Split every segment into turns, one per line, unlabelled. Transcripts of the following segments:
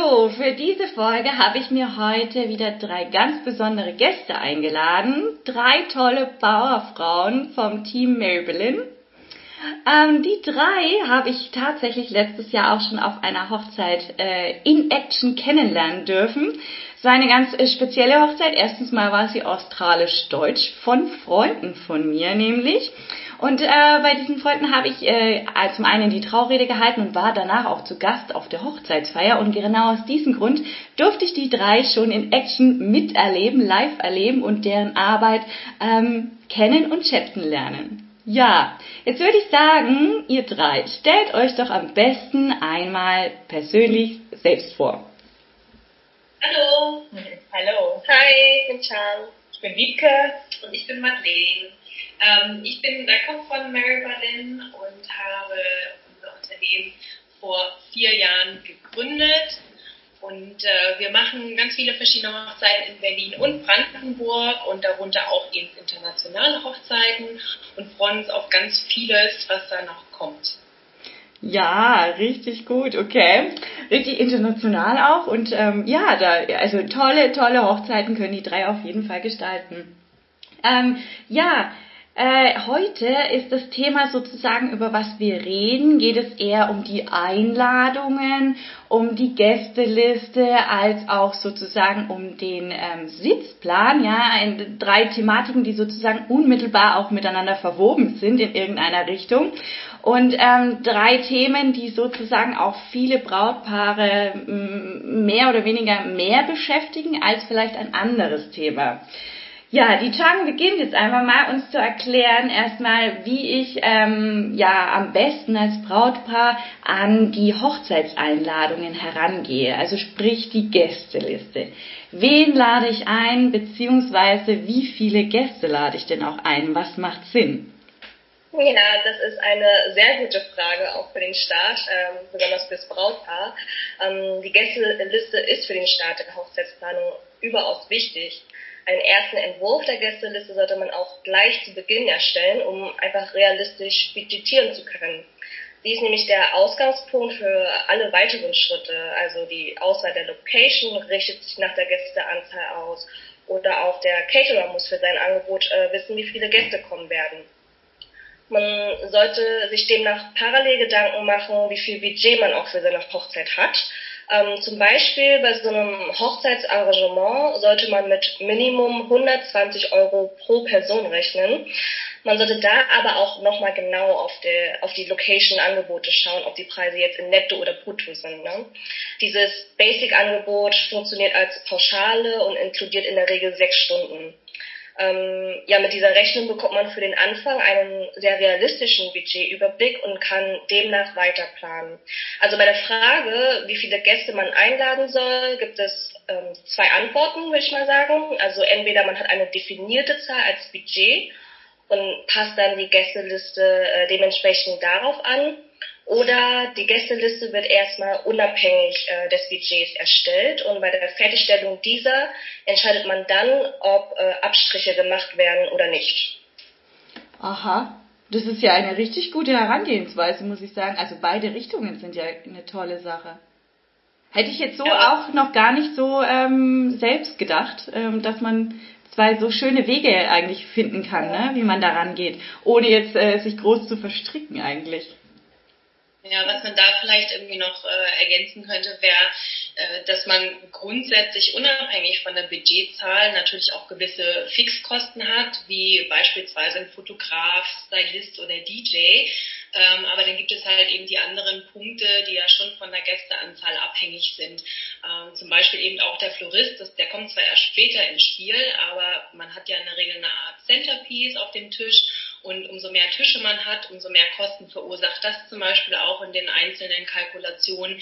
So, für diese Folge habe ich mir heute wieder drei ganz besondere Gäste eingeladen. Drei tolle Bauerfrauen vom Team Maybelline. Ähm, die drei habe ich tatsächlich letztes Jahr auch schon auf einer Hochzeit äh, in Action kennenlernen dürfen. Es war eine ganz äh, spezielle Hochzeit. Erstens mal war sie australisch-deutsch von Freunden von mir nämlich. Und äh, bei diesen Freunden habe ich äh, zum einen die Traurede gehalten und war danach auch zu Gast auf der Hochzeitsfeier. Und genau aus diesem Grund durfte ich die drei schon in Action miterleben, live erleben und deren Arbeit ähm, kennen und schätzen lernen. Ja, jetzt würde ich sagen, ihr drei, stellt euch doch am besten einmal persönlich selbst vor.
Hallo.
Hallo.
Hi, ich bin Chan.
Ich bin Wiebke.
Und ich bin Madeleine. Ähm, ich bin der Kopf von Mary Berlin und habe unser Unternehmen vor vier Jahren gegründet. Und äh, wir machen ganz viele verschiedene Hochzeiten in Berlin und Brandenburg und darunter auch eben internationale Hochzeiten und freuen uns auf ganz vieles, was da noch kommt.
Ja, richtig gut, okay. Richtig international auch und ähm, ja, da also tolle, tolle Hochzeiten können die drei auf jeden Fall gestalten. Ähm, ja, äh, heute ist das Thema sozusagen, über was wir reden, geht es eher um die Einladungen, um die Gästeliste, als auch sozusagen um den ähm, Sitzplan. Ja, ein, drei Thematiken, die sozusagen unmittelbar auch miteinander verwoben sind in irgendeiner Richtung. Und ähm, drei Themen, die sozusagen auch viele Brautpaare mehr oder weniger mehr beschäftigen als vielleicht ein anderes Thema. Ja, die Chang beginnt jetzt einfach mal uns zu erklären, erstmal, wie ich ähm, ja am besten als Brautpaar an die Hochzeitseinladungen herangehe, also sprich die Gästeliste. Wen lade ich ein, beziehungsweise wie viele Gäste lade ich denn auch ein? Was macht Sinn?
Ja, das ist eine sehr gute Frage, auch für den Start, ähm, besonders fürs Brautpaar. Ähm, die Gästeliste ist für den Start der Hochzeitsplanung überaus wichtig einen ersten Entwurf der Gästeliste sollte man auch gleich zu Beginn erstellen, um einfach realistisch budgetieren zu können. Sie ist nämlich der Ausgangspunkt für alle weiteren Schritte. Also die Auswahl der Location richtet sich nach der Gästeanzahl aus. Oder auch der Caterer muss für sein Angebot äh, wissen, wie viele Gäste kommen werden. Man sollte sich demnach parallel Gedanken machen, wie viel Budget man auch für seine Hochzeit hat ähm, zum Beispiel bei so einem Hochzeitsarrangement sollte man mit Minimum 120 Euro pro Person rechnen. Man sollte da aber auch nochmal genau auf, der, auf die Location-Angebote schauen, ob die Preise jetzt in Netto oder Brutto sind. Ne? Dieses Basic-Angebot funktioniert als Pauschale und inkludiert in der Regel sechs Stunden. Ähm, ja, mit dieser Rechnung bekommt man für den Anfang einen sehr realistischen Budgetüberblick und kann demnach weiter planen. Also bei der Frage, wie viele Gäste man einladen soll, gibt es ähm, zwei Antworten, würde ich mal sagen. Also entweder man hat eine definierte Zahl als Budget und passt dann die Gästeliste äh, dementsprechend darauf an oder die Gästeliste wird erstmal unabhängig äh, des Budgets erstellt und bei der Fertigstellung dieser entscheidet man dann, ob äh, Abstriche gemacht werden oder nicht.
Aha, das ist ja eine richtig gute Herangehensweise, muss ich sagen. Also beide Richtungen sind ja eine tolle Sache. Hätte ich jetzt so ja. auch noch gar nicht so ähm, selbst gedacht, ähm, dass man zwei so schöne Wege eigentlich finden kann, ne? wie man da rangeht, ohne jetzt äh, sich groß zu verstricken eigentlich.
Ja, was man da vielleicht irgendwie noch äh, ergänzen könnte, wäre, äh, dass man grundsätzlich unabhängig von der Budgetzahl natürlich auch gewisse Fixkosten hat, wie beispielsweise ein Fotograf, Stylist oder DJ. Ähm, aber dann gibt es halt eben die anderen Punkte, die ja schon von der Gästeanzahl abhängig sind. Ähm, zum Beispiel eben auch der Florist, das, der kommt zwar erst später ins Spiel, aber man hat ja in der Regel eine Art Centerpiece auf dem Tisch und umso mehr Tische man hat, umso mehr Kosten verursacht das zum Beispiel auch in den einzelnen Kalkulationen.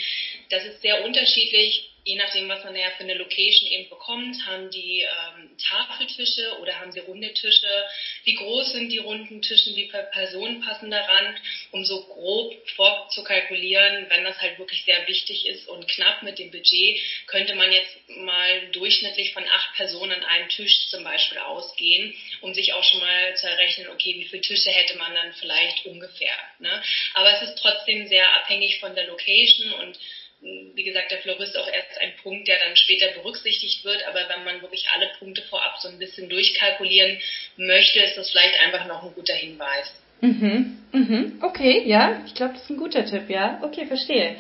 Das ist sehr unterschiedlich, je nachdem, was man ja für eine Location eben bekommt, haben die ähm, Tafeltische oder haben sie runde Tische? Wie groß sind die runden Tischen? Wie viele Personen passen daran? Um so grob vorzukalkulieren, wenn das halt wirklich sehr wichtig ist und knapp mit dem Budget, könnte man jetzt mal durchschnittlich von acht Personen an einem Tisch zum Beispiel ausgehen, um sich auch schon mal zu errechnen, okay, wie viele Tische hätte man dann vielleicht ungefähr. Ne? Aber es ist trotzdem sehr abhängig von der Location und wie gesagt, der Florist auch erst ein Punkt, der dann später berücksichtigt wird. Aber wenn man wirklich alle Punkte vorab so ein bisschen durchkalkulieren möchte, ist das vielleicht einfach noch ein guter Hinweis.
Mhm, mhm, okay, ja, ich glaube, das ist ein guter Tipp, ja. Okay, verstehe.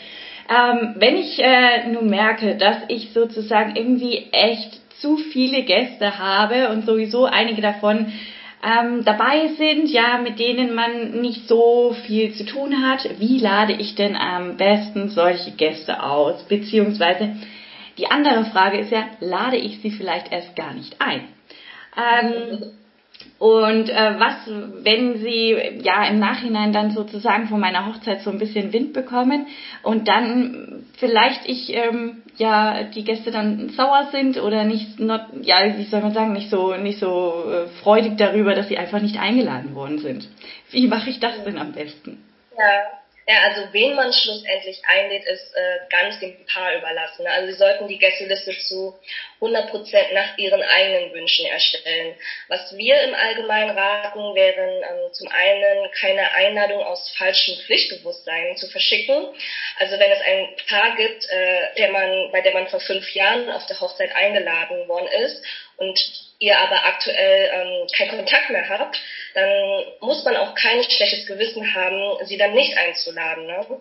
Ähm, wenn ich äh, nun merke, dass ich sozusagen irgendwie echt zu viele Gäste habe und sowieso einige davon ähm, dabei sind, ja, mit denen man nicht so viel zu tun hat, wie lade ich denn am besten solche Gäste aus? Beziehungsweise die andere Frage ist ja, lade ich sie vielleicht erst gar nicht ein? Ähm, und äh, was, wenn sie ja im Nachhinein dann sozusagen von meiner Hochzeit so ein bisschen Wind bekommen und dann vielleicht ich ähm, ja die Gäste dann sauer sind oder nicht, not, ja wie soll man sagen, nicht so nicht so äh, freudig darüber, dass sie einfach nicht eingeladen worden sind. Wie mache ich das denn am besten?
Ja. Ja, also wen man schlussendlich einlädt, ist äh, ganz dem Paar überlassen. Ne? Also sie sollten die Gästeliste zu 100% nach ihren eigenen Wünschen erstellen. Was wir im Allgemeinen raten, wären ähm, zum einen keine Einladung aus falschem Pflichtbewusstsein zu verschicken. Also wenn es ein Paar gibt, äh, der man, bei der man vor fünf Jahren auf der Hochzeit eingeladen worden ist und ihr aber aktuell ähm, keinen Kontakt mehr habt, dann muss man auch kein schlechtes Gewissen haben, sie dann nicht einzuladen. Ne?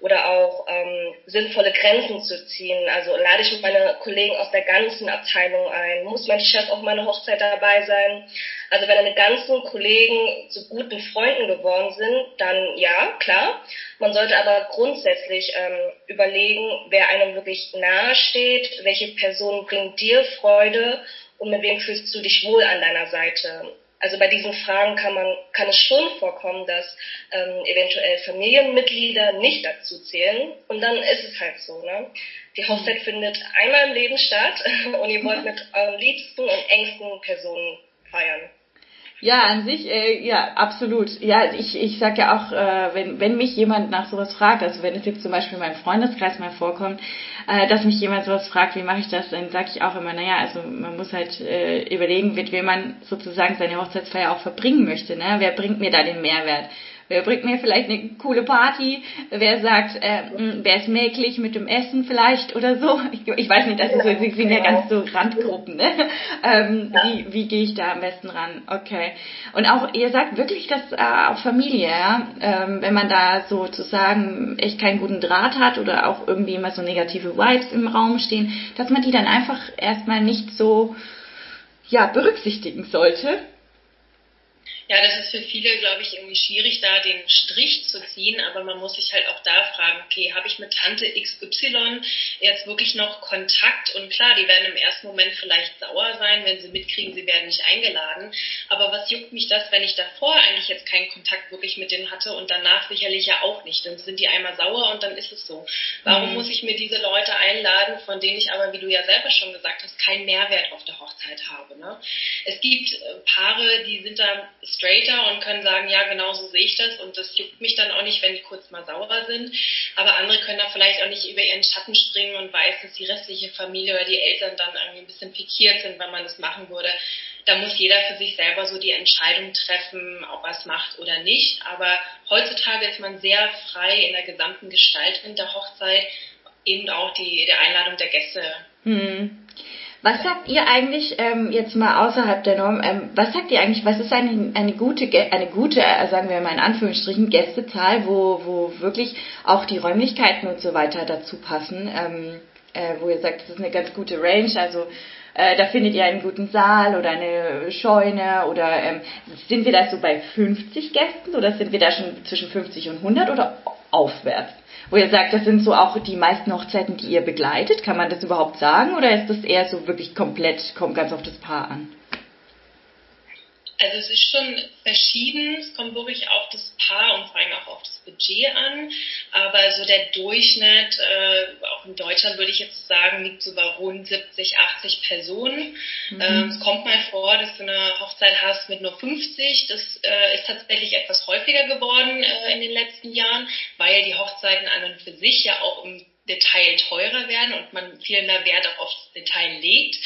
Oder auch ähm, sinnvolle Grenzen zu ziehen. Also lade ich meine Kollegen aus der ganzen Abteilung ein? Muss mein Chef auf meiner Hochzeit dabei sein? Also wenn deine ganzen Kollegen zu guten Freunden geworden sind, dann ja, klar. Man sollte aber grundsätzlich ähm, überlegen, wer einem wirklich nahe steht, welche Person bringt dir Freude und mit wem fühlst du dich wohl an deiner Seite. Also bei diesen Fragen kann man kann es schon vorkommen, dass ähm, eventuell Familienmitglieder nicht dazu zählen und dann ist es halt so. Ne? Die Hochzeit findet einmal im Leben statt und ihr wollt mit euren liebsten und engsten Personen feiern.
Ja, an sich, äh, ja, absolut. Ja, ich, ich sag ja auch, äh, wenn, wenn mich jemand nach sowas fragt, also wenn es jetzt zum Beispiel in meinem Freundeskreis mal vorkommt, äh, dass mich jemand sowas fragt, wie mache ich das, dann sage ich auch immer, naja, also man muss halt äh, überlegen, mit wem man sozusagen seine Hochzeitsfeier auch verbringen möchte. Ne? Wer bringt mir da den Mehrwert? Wer bringt mir vielleicht eine coole Party? Wer sagt, äh, wer ist mäglich mit dem Essen vielleicht oder so? Ich, ich weiß nicht, das ist so, sie sind ja ganz so Randgruppen, ne? Ähm, ja. Wie, wie gehe ich da am besten ran? Okay. Und auch, ihr sagt wirklich, dass äh, auch Familie, ja? Ähm, wenn man da sozusagen echt keinen guten Draht hat oder auch irgendwie immer so negative Vibes im Raum stehen, dass man die dann einfach erstmal nicht so ja, berücksichtigen sollte
ja, das ist für viele, glaube ich, irgendwie schwierig, da den Strich zu ziehen, aber man muss sich halt auch da fragen, okay, habe ich mit Tante XY jetzt wirklich noch Kontakt? Und klar, die werden im ersten Moment vielleicht sauer sein, wenn sie mitkriegen, sie werden nicht eingeladen. Aber was juckt mich das, wenn ich davor eigentlich jetzt keinen Kontakt wirklich mit denen hatte und danach sicherlich ja auch nicht? Dann sind die einmal sauer und dann ist es so. Warum mhm. muss ich mir diese Leute einladen, von denen ich aber, wie du ja selber schon gesagt hast, keinen Mehrwert auf der Hochzeit habe? Ne? Es gibt äh, Paare, die sind da straighter und können sagen, ja, genau so sehe ich das und das juckt mich dann auch nicht, wenn die kurz mal sauer sind. Aber andere können da vielleicht auch nicht über ihren Schatten springen und weiß, dass die restliche Familie oder die Eltern dann irgendwie ein bisschen pikiert sind, wenn man das machen würde. Da muss jeder für sich selber so die Entscheidung treffen, ob er es macht oder nicht. Aber heutzutage ist man sehr frei in der gesamten Gestaltung der Hochzeit, eben auch die der Einladung der Gäste.
Hm. Was sagt ihr eigentlich ähm, jetzt mal außerhalb der Norm? Ähm, was sagt ihr eigentlich? Was ist eine, eine gute, eine gute, äh, sagen wir mal in Anführungsstrichen Gästezahl, wo wo wirklich auch die Räumlichkeiten und so weiter dazu passen? Ähm, äh, wo ihr sagt, das ist eine ganz gute Range, also äh, da findet ihr einen guten Saal oder eine Scheune oder ähm, sind wir da so bei 50 Gästen oder sind wir da schon zwischen 50 und 100 oder aufwärts? Wo ihr sagt, das sind so auch die meisten Hochzeiten, die ihr begleitet? Kann man das überhaupt sagen oder ist das eher so wirklich komplett, kommt ganz auf das Paar an?
Also es ist schon verschieden, es kommt wirklich auf das Paar und vor allem auch auf das Budget an, aber so der Durchschnitt, äh, auch in Deutschland würde ich jetzt sagen, liegt so bei rund 70, 80 Personen. Mhm. Ähm, es kommt mal vor, dass du eine Hochzeit hast mit nur 50, das äh, ist tatsächlich etwas häufiger geworden äh, in den letzten Jahren, weil die Hochzeiten an und für sich ja auch im Detail teurer werden und man viel mehr Wert auch aufs Detail legt.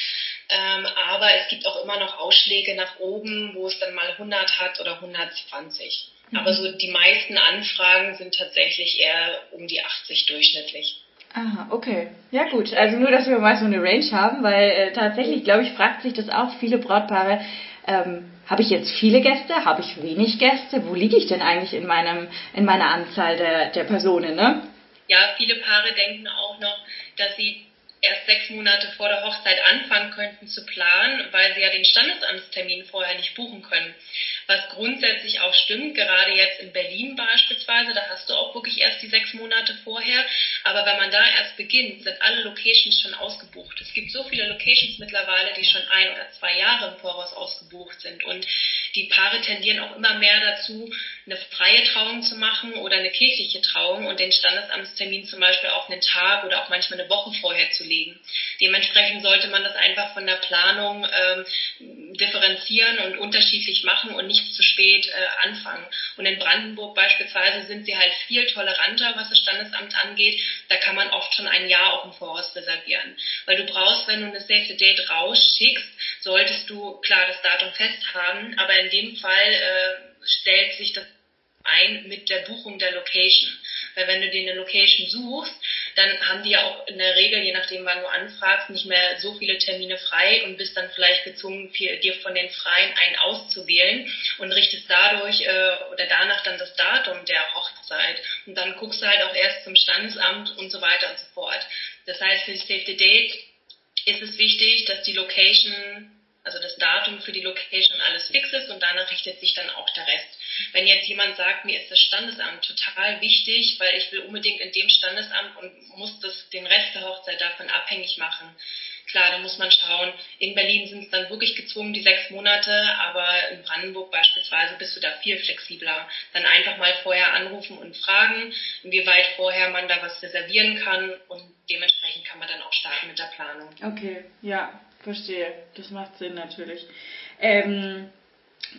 Ähm, aber es gibt auch immer noch Ausschläge nach oben, wo es dann mal 100 hat oder 120. Mhm. Aber so die meisten Anfragen sind tatsächlich eher um die 80 durchschnittlich.
Aha, okay. Ja gut, also nur, dass wir mal so eine Range haben, weil äh, tatsächlich, glaube ich, fragt sich das auch viele Brautpaare, ähm, habe ich jetzt viele Gäste, habe ich wenig Gäste, wo liege ich denn eigentlich in meinem in meiner Anzahl der, der Personen, ne?
Ja, viele Paare denken auch noch, dass sie erst sechs Monate vor der Hochzeit anfangen könnten zu planen, weil sie ja den Standesamtstermin vorher nicht buchen können. Was grundsätzlich auch stimmt, gerade jetzt in Berlin beispielsweise, da hast du auch wirklich erst die sechs Monate vorher. Aber wenn man da erst beginnt, sind alle Locations schon ausgebucht. Es gibt so viele Locations mittlerweile, die schon ein oder zwei Jahre im Voraus ausgebucht sind. Und die Paare tendieren auch immer mehr dazu, eine freie Trauung zu machen oder eine kirchliche Trauung und den Standesamtstermin zum Beispiel auch einen Tag oder auch manchmal eine Woche vorher zu legen. Dementsprechend sollte man das einfach von der Planung ähm, differenzieren und unterschiedlich machen und nicht zu spät äh, anfangen. Und in Brandenburg beispielsweise sind sie halt viel toleranter, was das Standesamt angeht. Da kann man oft schon ein Jahr auch im Voraus reservieren. Weil du brauchst, wenn du eine Save the Date rausschickst, solltest du klar das Datum fest haben, aber in dem Fall äh, stellt sich das ein mit der Buchung der Location. Weil wenn du dir eine Location suchst, dann haben die ja auch in der Regel, je nachdem wann du anfragst, nicht mehr so viele Termine frei und bist dann vielleicht gezwungen, dir von den Freien einen auszuwählen und richtest dadurch äh, oder danach dann das Datum der Hochzeit. Und dann guckst du halt auch erst zum Standesamt und so weiter und so fort. Das heißt, für die Save the Date ist es wichtig, dass die Location also das Datum für die Location alles fix ist und danach richtet sich dann auch der Rest. Wenn jetzt jemand sagt, mir ist das Standesamt total wichtig, weil ich will unbedingt in dem Standesamt und muss das, den Rest der Hochzeit davon abhängig machen, klar, da muss man schauen. In Berlin sind es dann wirklich gezwungen, die sechs Monate, aber in Brandenburg beispielsweise bist du da viel flexibler. Dann einfach mal vorher anrufen und fragen, inwieweit vorher man da was reservieren kann und dementsprechend kann man dann auch starten mit der Planung.
Okay, ja, verstehe. Das macht Sinn natürlich. Ähm,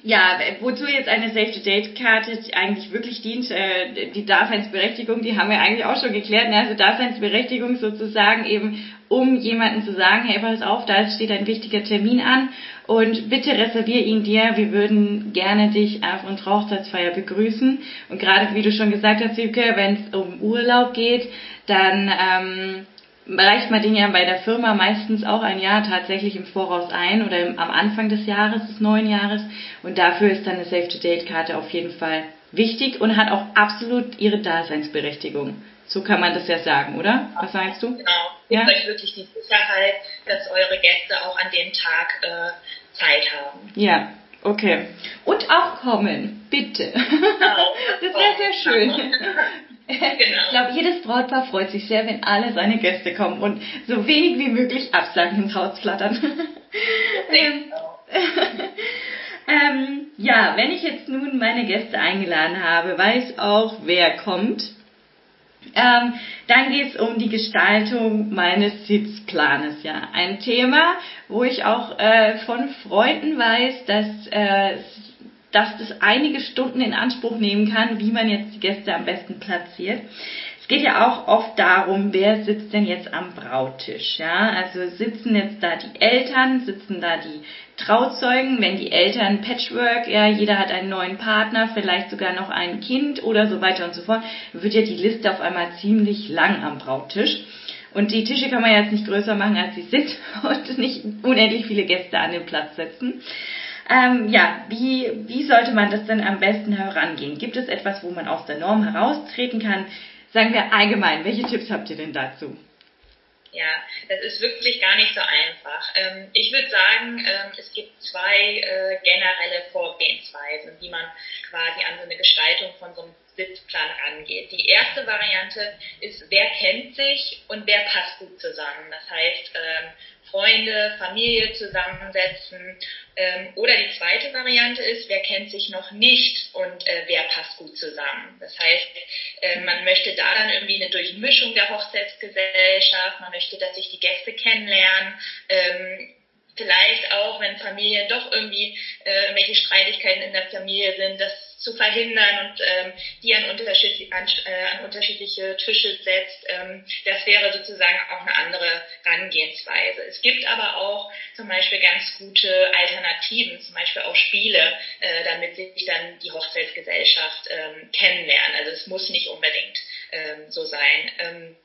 ja, wozu jetzt eine Save-the-Date-Karte eigentlich wirklich dient, äh, die Daseinsberechtigung, die haben wir eigentlich auch schon geklärt. Ne? Also Daseinsberechtigung sozusagen eben, um jemanden zu sagen, hey, pass auf, da steht ein wichtiger Termin an und bitte reservier ihn dir. Wir würden gerne dich auf unserer Hochzeitsfeier begrüßen. Und gerade wie du schon gesagt hast, Süke, wenn es um Urlaub geht, dann ähm, reicht man den ja bei der Firma meistens auch ein Jahr tatsächlich im Voraus ein oder im, am Anfang des Jahres, des neuen Jahres. Und dafür ist dann eine Save-to-Date-Karte auf jeden Fall wichtig und hat auch absolut ihre Daseinsberechtigung. So kann man das ja sagen, oder? Was meinst du?
Genau. Ja? euch wirklich die Sicherheit, dass eure Gäste auch an dem Tag äh, Zeit haben.
Ja, okay. Und auch kommen, bitte. Genau. Das wäre sehr schön. Genau. Ich glaube, jedes Brautpaar freut sich sehr, wenn alle seine Gäste kommen und so wenig wie möglich Absagen ins Haus flattern. ähm, ähm, ja, wenn ich jetzt nun meine Gäste eingeladen habe, weiß auch, wer kommt. Ähm, dann geht es um die Gestaltung meines Sitzplanes. Ja, ein Thema, wo ich auch äh, von Freunden weiß, dass äh, dass das einige Stunden in Anspruch nehmen kann, wie man jetzt die Gäste am besten platziert. Es geht ja auch oft darum, wer sitzt denn jetzt am Brauttisch, ja? Also sitzen jetzt da die Eltern, sitzen da die Trauzeugen, wenn die Eltern Patchwork, ja, jeder hat einen neuen Partner, vielleicht sogar noch ein Kind oder so weiter und so fort, wird ja die Liste auf einmal ziemlich lang am Brauttisch. Und die Tische kann man jetzt nicht größer machen, als sie sind und nicht unendlich viele Gäste an den Platz setzen. Ähm, ja, wie, wie sollte man das denn am besten herangehen? Gibt es etwas, wo man aus der Norm heraustreten kann? Sagen wir allgemein, welche Tipps habt ihr denn dazu?
Ja, das ist wirklich gar nicht so einfach. Ähm, ich würde sagen, ähm, es gibt zwei äh, generelle Vorgehensweisen, wie man quasi an so eine Gestaltung von so einem Sitzplan rangeht. Die erste Variante ist, wer kennt sich und wer passt gut zusammen. Das heißt, ähm, Freunde, Familie zusammensetzen
Ähm, oder die zweite Variante ist, wer kennt sich noch nicht und äh, wer passt gut zusammen. Das heißt, äh, man möchte da dann irgendwie eine Durchmischung der Hochzeitsgesellschaft, man möchte, dass sich die Gäste kennenlernen. Ähm, vielleicht auch, wenn Familien doch irgendwie äh, irgendwelche Streitigkeiten in der Familie sind, das zu verhindern und ähm, die an, unterschiedlich, an, äh, an unterschiedliche Tische setzt. Ähm, das wäre sozusagen auch eine andere Herangehensweise. Es gibt aber auch zum Beispiel ganz gute Alternativen, zum Beispiel auch Spiele, äh, damit sich dann die Hochzeitsgesellschaft ähm, kennenlernen. Also es muss nicht unbedingt ähm, so sein. Ähm,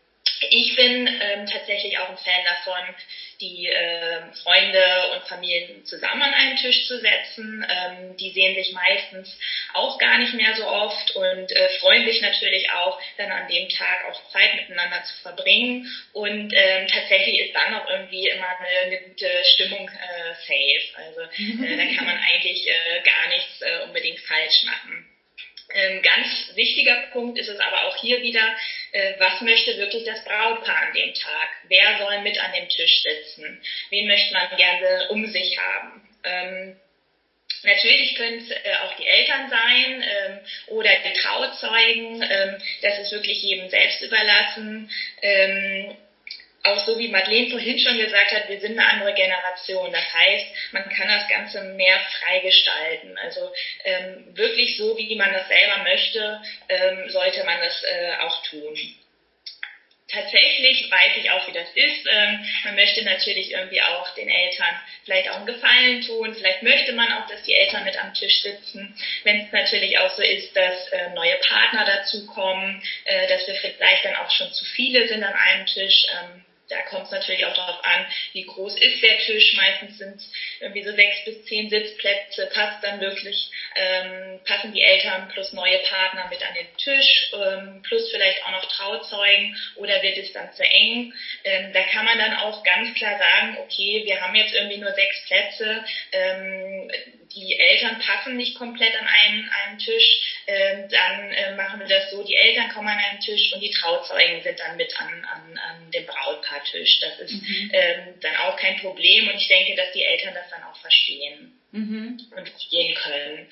ich bin ähm, tatsächlich auch ein Fan davon, die äh, Freunde und Familien zusammen an einen Tisch zu setzen. Ähm, die sehen sich meistens auch gar nicht mehr so oft und äh, freuen sich natürlich auch, dann an dem Tag auch Zeit miteinander zu verbringen. Und ähm, tatsächlich ist dann auch irgendwie immer eine, eine gute Stimmung äh, safe. Also äh, da kann man eigentlich äh, gar nichts äh, unbedingt falsch machen. Ähm, ganz wichtiger Punkt ist es aber auch hier wieder, äh, was möchte wirklich das Brautpaar an dem Tag? Wer soll mit an dem Tisch sitzen? Wen möchte man gerne um sich haben? Ähm, Natürlich können es äh, auch die Eltern sein ähm, oder die Trauzeugen. Ähm, das ist wirklich jedem selbst überlassen. Auch so wie Madeleine vorhin schon gesagt hat, wir sind eine andere Generation. Das heißt, man kann das Ganze mehr frei gestalten. Also ähm, wirklich so, wie man das selber möchte, ähm, sollte man das äh, auch tun. Tatsächlich weiß ich auch, wie das ist. Ähm, man möchte natürlich irgendwie auch den Eltern vielleicht auch einen Gefallen tun. Vielleicht möchte man auch, dass die Eltern mit am Tisch sitzen. Wenn es natürlich auch so ist, dass äh, neue Partner dazukommen, äh, dass wir vielleicht dann auch schon zu viele sind an einem Tisch. Ähm, da kommt es natürlich auch darauf an, wie groß ist der Tisch. Meistens sind irgendwie so sechs bis zehn Sitzplätze. Passt dann wirklich, ähm, passen die Eltern plus neue Partner mit an den Tisch, ähm, plus vielleicht auch noch Trauzeugen oder wird es dann zu eng? Ähm, da kann man dann auch ganz klar sagen, okay, wir haben jetzt irgendwie nur sechs Plätze. Ähm, die Eltern passen nicht komplett an einen, einen Tisch, äh, dann äh, machen wir das so, die Eltern kommen an einen Tisch und die Trauzeugen sind dann mit an, an, an dem Brautpaartisch. Das ist mhm. ähm, dann auch kein Problem und ich denke, dass die Eltern das dann auch verstehen mhm. und verstehen können.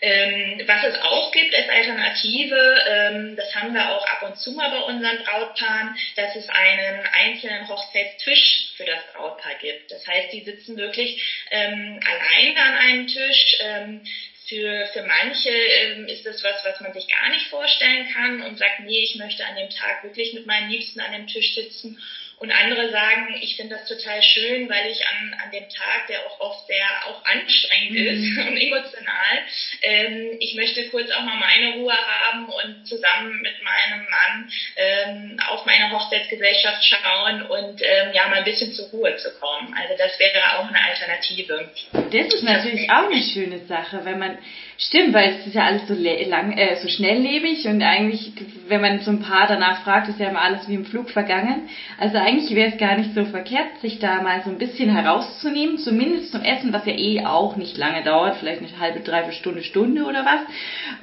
Ähm, was es auch gibt als Alternative, ähm, das haben wir auch ab und zu mal bei unseren Brautpaaren, dass es einen einzelnen Hochzeitstisch für das Brautpaar gibt. Das heißt, die sitzen wirklich ähm, alleine an einem Tisch. Ähm, für, für manche ähm, ist das was, was man sich gar nicht vorstellen kann und sagt, nee, ich möchte an dem Tag wirklich mit meinen Liebsten an dem Tisch sitzen. Und andere sagen, ich finde das total schön, weil ich an, an dem Tag, der auch oft sehr auch anstrengend mhm. ist und emotional, ähm, ich möchte kurz auch mal meine Ruhe haben und zusammen mit meinem Mann ähm, auf meine Hochzeitsgesellschaft schauen und ähm, ja mal ein bisschen zur Ruhe zu kommen. Also das wäre auch eine Alternative.
Das ist natürlich auch eine schöne Sache, wenn man Stimmt, weil es ist ja alles so lang, äh, so schnelllebig und eigentlich, wenn man so ein paar danach fragt, ist ja immer alles wie im Flug vergangen. Also eigentlich wäre es gar nicht so verkehrt, sich da mal so ein bisschen herauszunehmen, zumindest zum Essen, was ja eh auch nicht lange dauert, vielleicht eine halbe, dreiviertel Stunde, Stunde oder was.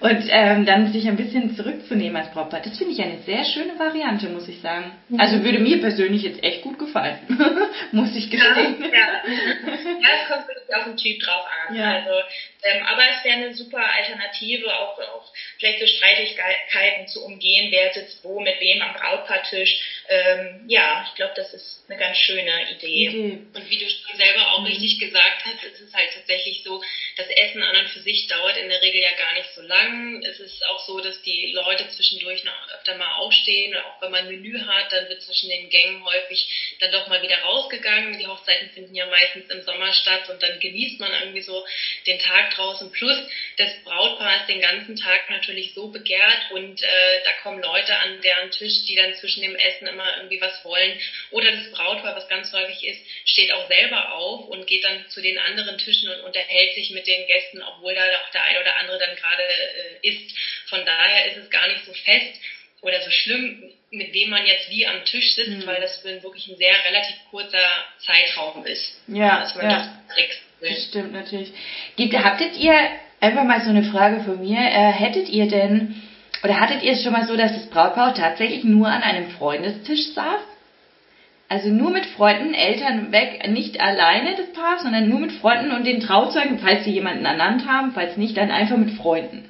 Und ähm, dann sich ein bisschen zurückzunehmen als Brautpaar. Das finde ich eine sehr schöne Variante, muss ich sagen. Mhm. Also würde mir persönlich jetzt echt gut gefallen, muss ich gestehen.
Ja, ja. ja, es kommt wirklich auf den Typ drauf an. Ja. Also ähm, aber es wäre eine super Alternative, auch, auch vielleicht so Streitigkeiten zu umgehen, wer sitzt wo, mit wem am Brautpaartisch. Ähm, ja, ich glaube, das ist eine ganz schöne Idee.
Okay. Und wie du schon selber auch mhm. richtig gesagt hast, ist es halt tatsächlich so, das Essen an und für sich dauert in der Regel ja gar nicht so lang. Es ist auch so, dass die Leute zwischendurch noch öfter mal aufstehen. Auch wenn man ein Menü hat, dann wird zwischen den Gängen häufig dann doch mal wieder rausgegangen. Die Hochzeiten finden ja meistens im Sommer statt und dann genießt man irgendwie so den Tag draußen. Plus das Brautpaar ist den ganzen Tag natürlich so begehrt und äh, da kommen Leute an deren Tisch, die dann zwischen dem Essen immer irgendwie was wollen. Oder das Brautpaar, was ganz häufig ist, steht auch selber auf und geht dann zu den anderen Tischen und unterhält sich mit den Gästen, obwohl da auch der eine oder andere dann gerade äh, ist. Von daher ist es gar nicht so fest oder so schlimm, mit wem man jetzt wie am Tisch sitzt, mhm. weil das wirklich ein sehr relativ kurzer Zeitraum ist.
Ja, dass man ja. das stimmt natürlich. Gibt, habtet ihr, einfach mal so eine Frage von mir, äh, hättet ihr denn, oder hattet ihr es schon mal so, dass das Brautpaar tatsächlich nur an einem Freundestisch saß? Also nur mit Freunden, Eltern weg, nicht alleine das Paar, sondern nur mit Freunden und den Trauzeugen, falls sie jemanden ernannt haben, falls nicht, dann einfach mit Freunden.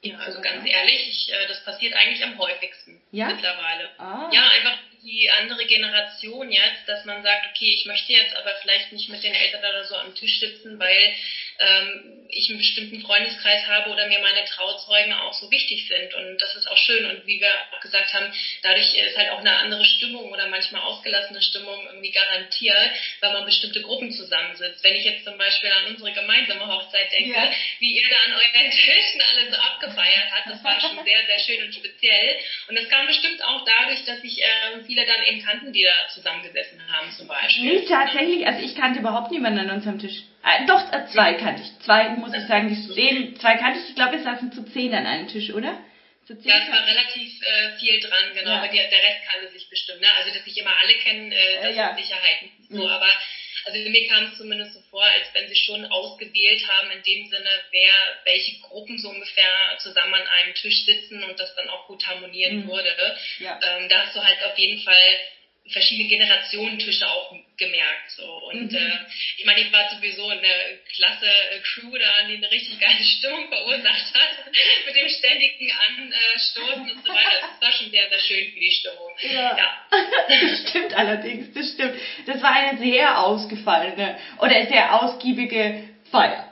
Ja, also ganz ehrlich, ich, äh, das passiert eigentlich am häufigsten ja? mittlerweile. Ah. Ja, einfach die andere Generation jetzt, dass man sagt, okay, ich möchte jetzt aber vielleicht nicht mit den Eltern oder so am Tisch sitzen, weil ähm, ich einen bestimmten Freundeskreis habe oder mir meine Trauzeugen auch so wichtig sind. Und das ist auch schön. Und wie wir auch gesagt haben, dadurch ist halt auch eine andere Stimmung oder manchmal ausgelassene Stimmung irgendwie garantiert, weil man bestimmte Gruppen zusammensitzt. Wenn ich jetzt zum Beispiel an unsere gemeinsame Hochzeit denke, ja. wie ihr da an euren Tischen alle so abgefeiert habt, das war schon sehr, sehr schön und speziell. Und das kam bestimmt auch dadurch, dass ich äh, viele dann eben kannten, die da zusammengesessen haben zum Beispiel.
Nee, tatsächlich. Also ich kannte überhaupt niemanden an unserem Tisch. Äh, doch, äh, zwei kannte ich. Zwei, muss ich sagen, die stehen, zwei kannte ich. Ich glaube, wir saßen zu zehn an einem Tisch, oder?
Zu zehn ja, es war relativ äh, viel dran, genau. Ja. Aber die, der Rest kannte sich bestimmt. Ne? Also, dass sich immer alle kennen, äh, das äh, ja. ist Sicherheit nicht so. Mhm. Aber also mir kam es zumindest so vor, als wenn sie schon ausgewählt haben, in dem Sinne, wer, welche Gruppen so ungefähr zusammen an einem Tisch sitzen und das dann auch gut harmonieren mhm. würde. Ja. Ähm, da hast du halt auf jeden Fall verschiedene Generationentische auch gemerkt. So. Und mhm. äh, ich meine, ich war sowieso eine klasse äh, Crew da, die eine richtig geile Stimmung verursacht hat, mit dem ständigen Anstoßen und so weiter. Das war schon sehr, sehr schön für die Stimmung. Ja. ja.
das stimmt allerdings, das stimmt. Das war eine sehr ausgefallene oder sehr ausgiebige Feier.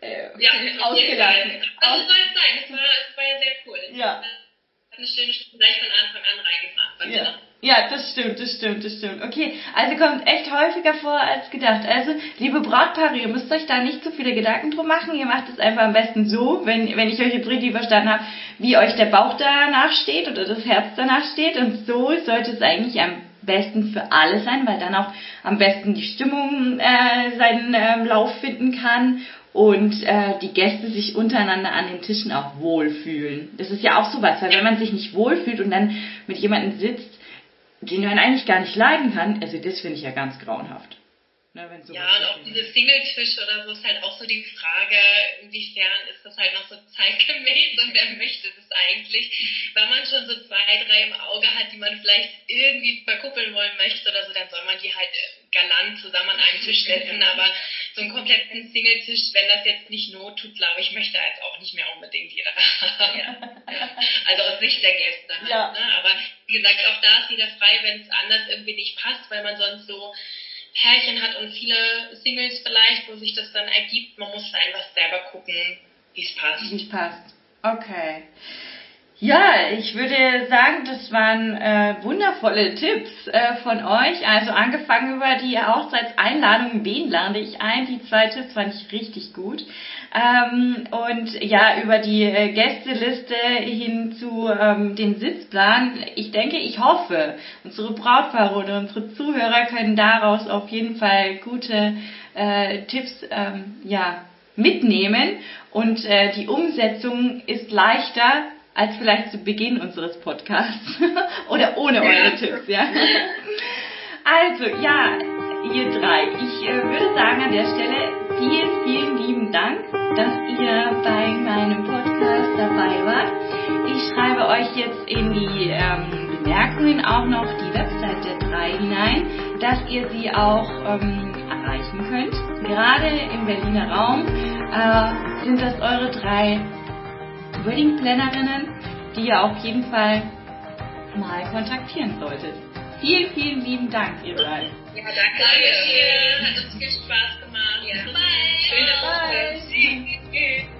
Äh, ja, ausgelassen. Also soll es sein, es war, es war ja sehr cool. Ja. Hat eine schöne Stimmung gleich von Anfang an reingebracht.
Ja. Ja, das stimmt, das stimmt, das stimmt. Okay, also kommt echt häufiger vor als gedacht. Also, liebe Brautpaare, ihr müsst euch da nicht so viele Gedanken drum machen. Ihr macht es einfach am besten so, wenn, wenn ich euch jetzt richtig verstanden habe, wie euch der Bauch danach steht oder das Herz danach steht. Und so sollte es eigentlich am besten für alle sein, weil dann auch am besten die Stimmung äh, seinen äh, Lauf finden kann und äh, die Gäste sich untereinander an den Tischen auch wohlfühlen. Das ist ja auch sowas, weil wenn man sich nicht wohlfühlt und dann mit jemandem sitzt, den man eigentlich gar nicht leiden kann, also das finde ich ja ganz grauenhaft.
Ne, ja, und auch diese Singletisch oder so ist halt auch so die Frage, inwiefern ist das halt noch so zeitgemäß und wer möchte das eigentlich? Wenn man schon so zwei, drei im Auge hat, die man vielleicht irgendwie verkuppeln wollen möchte oder so, dann soll man die halt galant zusammen an einen Tisch setzen, aber so einen kompletten Singletisch, wenn das jetzt nicht Not tut, glaube ich, möchte jetzt auch nicht mehr unbedingt jeder haben. Ja. Also aus Sicht der Gäste halt. Ja. Ne? Aber wie gesagt, auch da ist jeder frei, wenn es anders irgendwie nicht passt, weil man sonst so Pärchen hat und viele Singles vielleicht, wo sich das dann ergibt. Man muss einfach selber gucken, wie es passt.
Wie es passt. Okay. Ja, ich würde sagen, das waren äh, wundervolle Tipps äh, von euch. Also angefangen über die Hochzeitseinladung, wen lade ich ein? Die zwei Tipps fand ich richtig gut. Ähm, und ja, über die äh, Gästeliste hin zu ähm, dem Sitzplan. Ich denke, ich hoffe, unsere Brautpaare oder unsere Zuhörer können daraus auf jeden Fall gute äh, Tipps ähm, ja, mitnehmen. Und äh, die Umsetzung ist leichter, als vielleicht zu Beginn unseres Podcasts oder ohne eure. Tipps, ja. Also, ja, ihr drei, ich äh, würde sagen an der Stelle vielen, vielen lieben Dank, dass ihr bei meinem Podcast dabei wart. Ich schreibe euch jetzt in die ähm, Bemerkungen auch noch die Website der drei hinein, dass ihr sie auch ähm, erreichen könnt. Gerade im Berliner Raum äh, sind das eure drei Wedding-Plannerinnen, die ihr auf jeden Fall mal kontaktieren solltet. Vielen, vielen lieben Dank, ihr drei.
Ja, danke. Dankeschön. Hat uns viel Spaß gemacht. Ja. Bye. Schöne Woche. Tschüss.